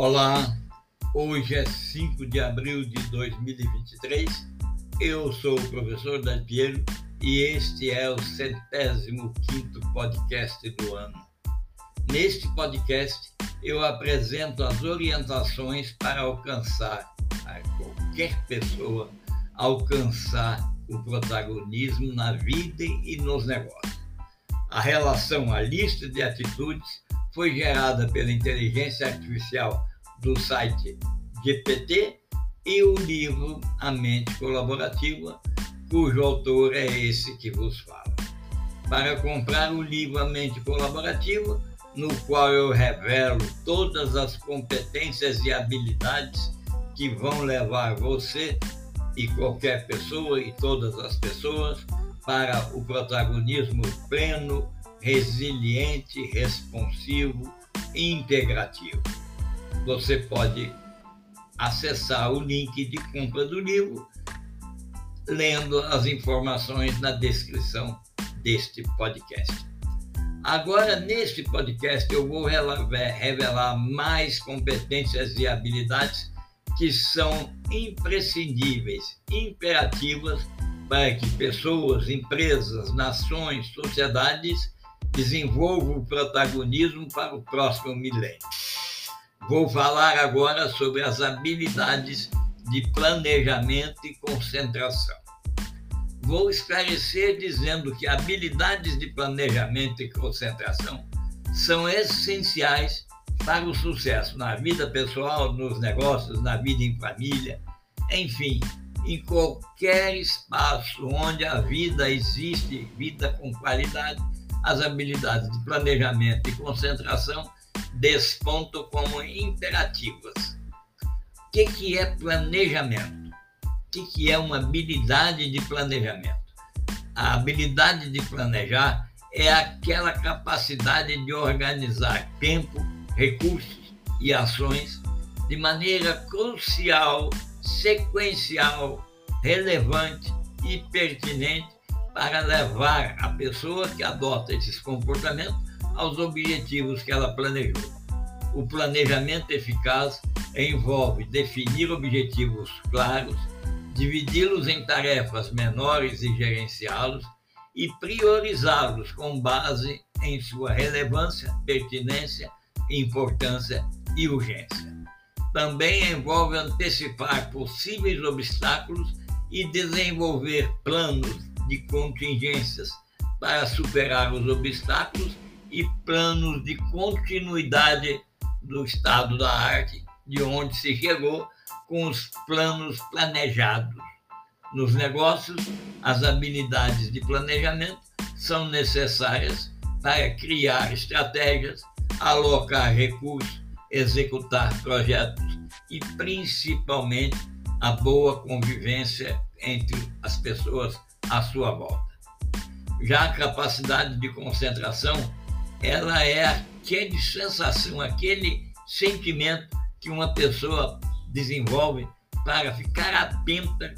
Olá, hoje é 5 de abril de 2023. Eu sou o professor Dan Piero e este é o centésimo quinto podcast do ano. Neste podcast, eu apresento as orientações para alcançar a qualquer pessoa alcançar o protagonismo na vida e nos negócios. A relação, a lista de atitudes foi gerada pela inteligência artificial do site GPT e o livro A Mente Colaborativa, cujo autor é esse que vos fala. Para comprar o livro A Mente Colaborativa, no qual eu revelo todas as competências e habilidades que vão levar você e qualquer pessoa e todas as pessoas para o protagonismo pleno resiliente, responsivo e integrativo. Você pode acessar o link de compra do livro lendo as informações na descrição deste podcast. Agora, neste podcast, eu vou revelar mais competências e habilidades que são imprescindíveis, imperativas para que pessoas, empresas, nações, sociedades desenvolva o protagonismo para o próximo milênio. Vou falar agora sobre as habilidades de planejamento e concentração. Vou esclarecer dizendo que habilidades de planejamento e concentração são essenciais para o sucesso na vida pessoal, nos negócios, na vida em família, enfim, em qualquer espaço onde a vida existe, vida com qualidade, as habilidades de planejamento e concentração despontam como imperativas. O que, que é planejamento? O que, que é uma habilidade de planejamento? A habilidade de planejar é aquela capacidade de organizar tempo, recursos e ações de maneira crucial, sequencial, relevante e pertinente para levar a pessoa que adota esses comportamentos aos objetivos que ela planejou. O planejamento eficaz envolve definir objetivos claros, dividi-los em tarefas menores e gerenciá-los e priorizá-los com base em sua relevância, pertinência, importância e urgência. Também envolve antecipar possíveis obstáculos e desenvolver planos de contingências para superar os obstáculos e planos de continuidade do estado da arte, de onde se chegou com os planos planejados. Nos negócios, as habilidades de planejamento são necessárias para criar estratégias, alocar recursos, executar projetos e, principalmente, a boa convivência entre as pessoas à sua volta. Já a capacidade de concentração, ela é aquele sensação, aquele sentimento que uma pessoa desenvolve para ficar atenta,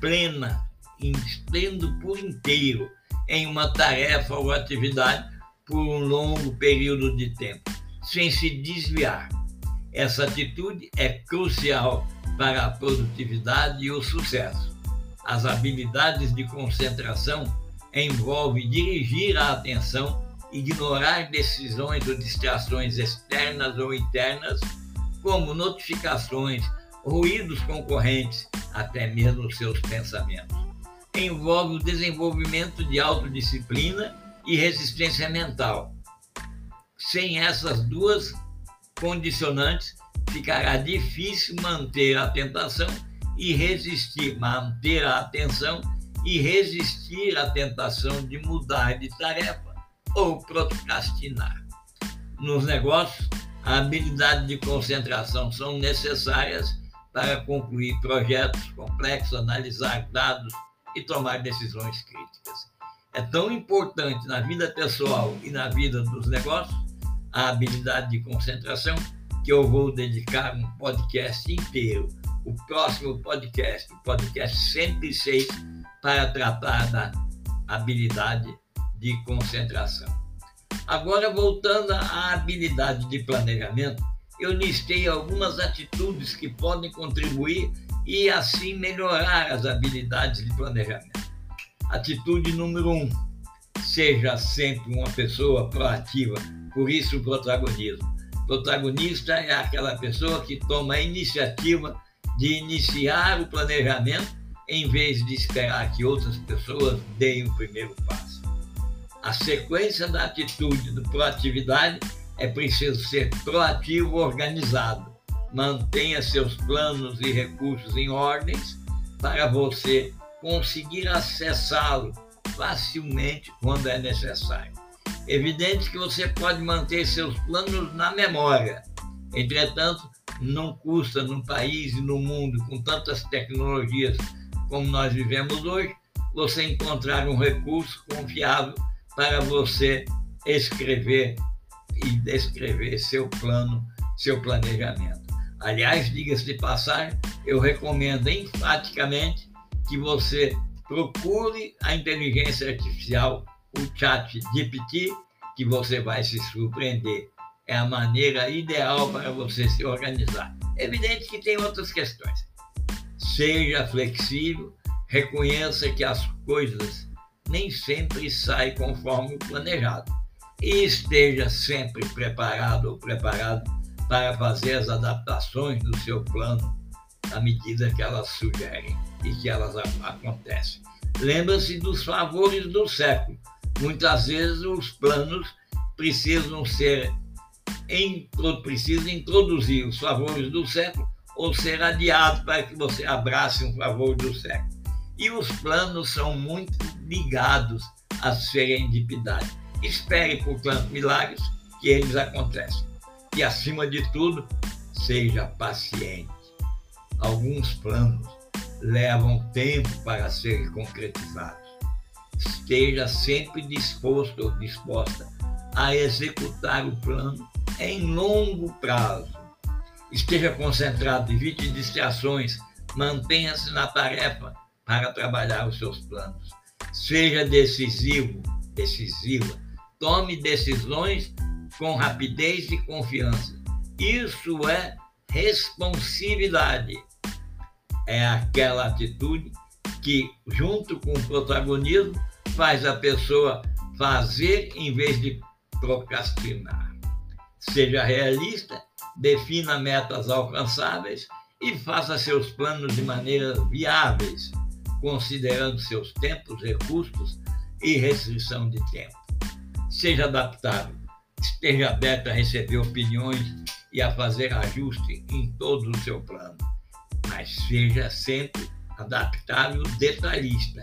plena, estendo por inteiro em uma tarefa ou atividade por um longo período de tempo, sem se desviar. Essa atitude é crucial para a produtividade e o sucesso. As habilidades de concentração envolvem dirigir a atenção, ignorar decisões ou distrações externas ou internas, como notificações, ruídos concorrentes, até mesmo seus pensamentos. Envolve o desenvolvimento de autodisciplina e resistência mental. Sem essas duas condicionantes, ficará difícil manter a tentação e resistir, manter a atenção e resistir à tentação de mudar de tarefa ou procrastinar. Nos negócios, a habilidade de concentração são necessárias para concluir projetos complexos, analisar dados e tomar decisões críticas. É tão importante na vida pessoal e na vida dos negócios a habilidade de concentração que eu vou dedicar um podcast inteiro o próximo podcast, o podcast 106, para tratar da habilidade de concentração. Agora, voltando à habilidade de planejamento, eu listei algumas atitudes que podem contribuir e assim melhorar as habilidades de planejamento. Atitude número um: seja sempre uma pessoa proativa, por isso o protagonismo. Protagonista é aquela pessoa que toma a iniciativa de iniciar o planejamento em vez de esperar que outras pessoas deem o primeiro passo. A sequência da atitude de proatividade é preciso ser proativo organizado. Mantenha seus planos e recursos em ordens para você conseguir acessá-lo facilmente quando é necessário. Evidente que você pode manter seus planos na memória. Entretanto, não custa num país e no mundo com tantas tecnologias como nós vivemos hoje, você encontrar um recurso confiável para você escrever e descrever seu plano, seu planejamento. Aliás, diga-se de passagem, eu recomendo enfaticamente que você procure a inteligência artificial, o chat GPT, que você vai se surpreender. É a maneira ideal para você se organizar. Evidente que tem outras questões. Seja flexível, reconheça que as coisas nem sempre saem conforme o planejado e esteja sempre preparado ou preparado para fazer as adaptações do seu plano à medida que elas sugerem e que elas acontecem. Lembra-se dos favores do século. Muitas vezes os planos precisam ser precisam introduzir os favores do século ou ser adiados para que você abrace um favor do século. E os planos são muito ligados à serendipidade espere por tantos milagres que eles acontecem. E, acima de tudo, seja paciente. Alguns planos levam tempo para serem concretizados. Esteja sempre disposto ou disposta a executar o plano em longo prazo. Esteja concentrado, evite distrações, mantenha-se na tarefa para trabalhar os seus planos. Seja decisivo, decisiva Tome decisões com rapidez e confiança. Isso é responsividade. É aquela atitude que, junto com o protagonismo, faz a pessoa fazer em vez de procrastinar. Seja realista, defina metas alcançáveis e faça seus planos de maneira viáveis, considerando seus tempos, recursos e restrição de tempo seja adaptável, esteja aberto a receber opiniões e a fazer ajuste em todo o seu plano, mas seja sempre adaptável detalhista.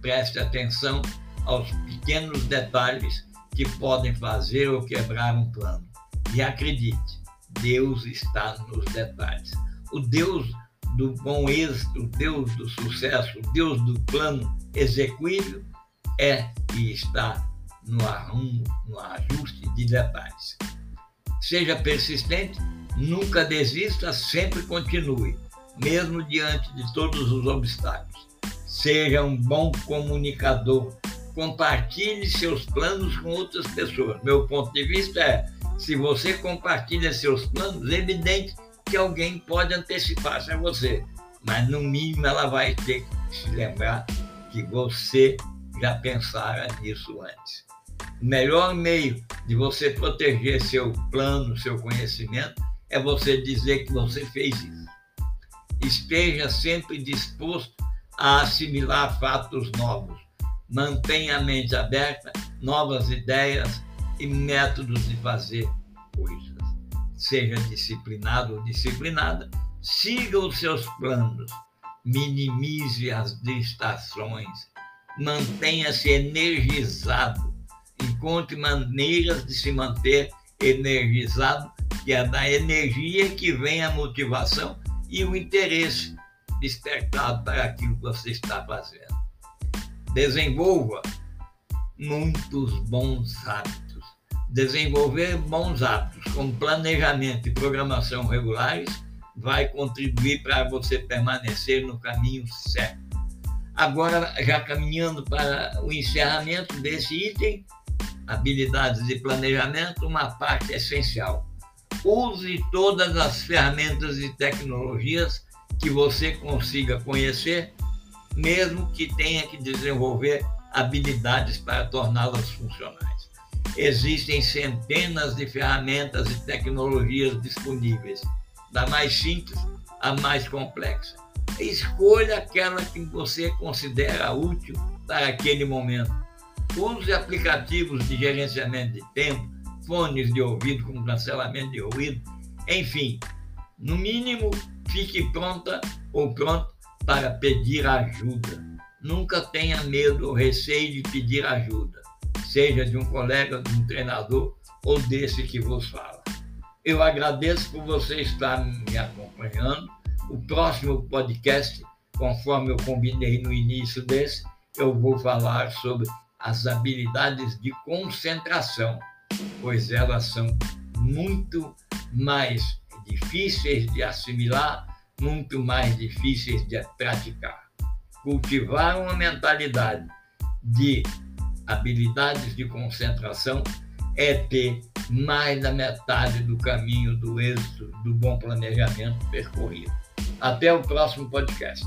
Preste atenção aos pequenos detalhes que podem fazer ou quebrar um plano. E acredite, Deus está nos detalhes. O Deus do bom êxito, Deus do sucesso, Deus do plano execuível é e está no arrumo, no ajuste de detalhes. Seja persistente, nunca desista, sempre continue, mesmo diante de todos os obstáculos. Seja um bom comunicador, compartilhe seus planos com outras pessoas. Meu ponto de vista é: se você compartilha seus planos, é evidente que alguém pode antecipar-se a você, mas no mínimo ela vai ter que se lembrar que você já pensara nisso antes. O melhor meio de você proteger seu plano, seu conhecimento, é você dizer que você fez isso. Esteja sempre disposto a assimilar fatos novos. Mantenha a mente aberta, novas ideias e métodos de fazer coisas. Seja disciplinado ou disciplinada, siga os seus planos, minimize as distrações, mantenha-se energizado encontre maneiras de se manter energizado, que é da energia que vem a motivação e o interesse despertado para aquilo que você está fazendo. Desenvolva muitos bons hábitos. Desenvolver bons hábitos, como planejamento e programação regulares, vai contribuir para você permanecer no caminho certo. Agora, já caminhando para o encerramento desse item, habilidades de planejamento, uma parte essencial. use todas as ferramentas e tecnologias que você consiga conhecer, mesmo que tenha que desenvolver habilidades para torná-las funcionais. Existem centenas de ferramentas e tecnologias disponíveis, da mais simples à mais complexa. Escolha aquela que você considera útil para aquele momento. Use aplicativos de gerenciamento de tempo, fones de ouvido com cancelamento de ruído, enfim, no mínimo, fique pronta ou pronto para pedir ajuda. Nunca tenha medo ou receio de pedir ajuda, seja de um colega, de um treinador ou desse que vos fala. Eu agradeço por você estar me acompanhando. O próximo podcast, conforme eu combinei no início desse, eu vou falar sobre as habilidades de concentração, pois elas são muito mais difíceis de assimilar, muito mais difíceis de praticar cultivar uma mentalidade de habilidades de concentração é ter mais da metade do caminho do êxito do bom planejamento percorrido. Até o próximo podcast.